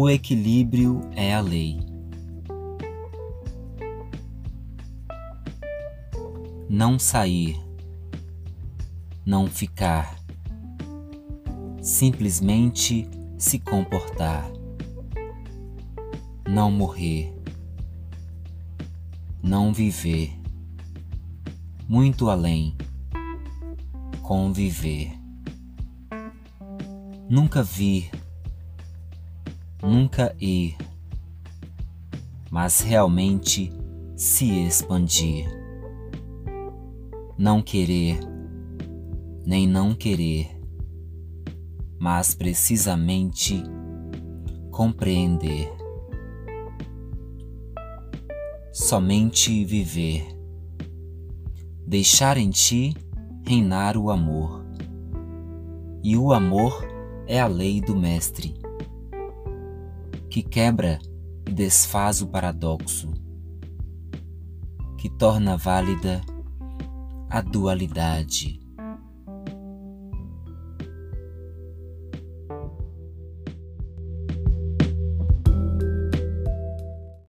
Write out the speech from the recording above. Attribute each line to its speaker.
Speaker 1: O equilíbrio é a lei. Não sair, não ficar, simplesmente se comportar, não morrer, não viver, muito além, conviver, nunca vir nunca ir, mas realmente se expandir. Não querer, nem não querer, mas precisamente compreender. Somente viver, deixar em ti reinar o amor. E o amor é a lei do Mestre que quebra e desfaz o paradoxo, que torna válida a dualidade.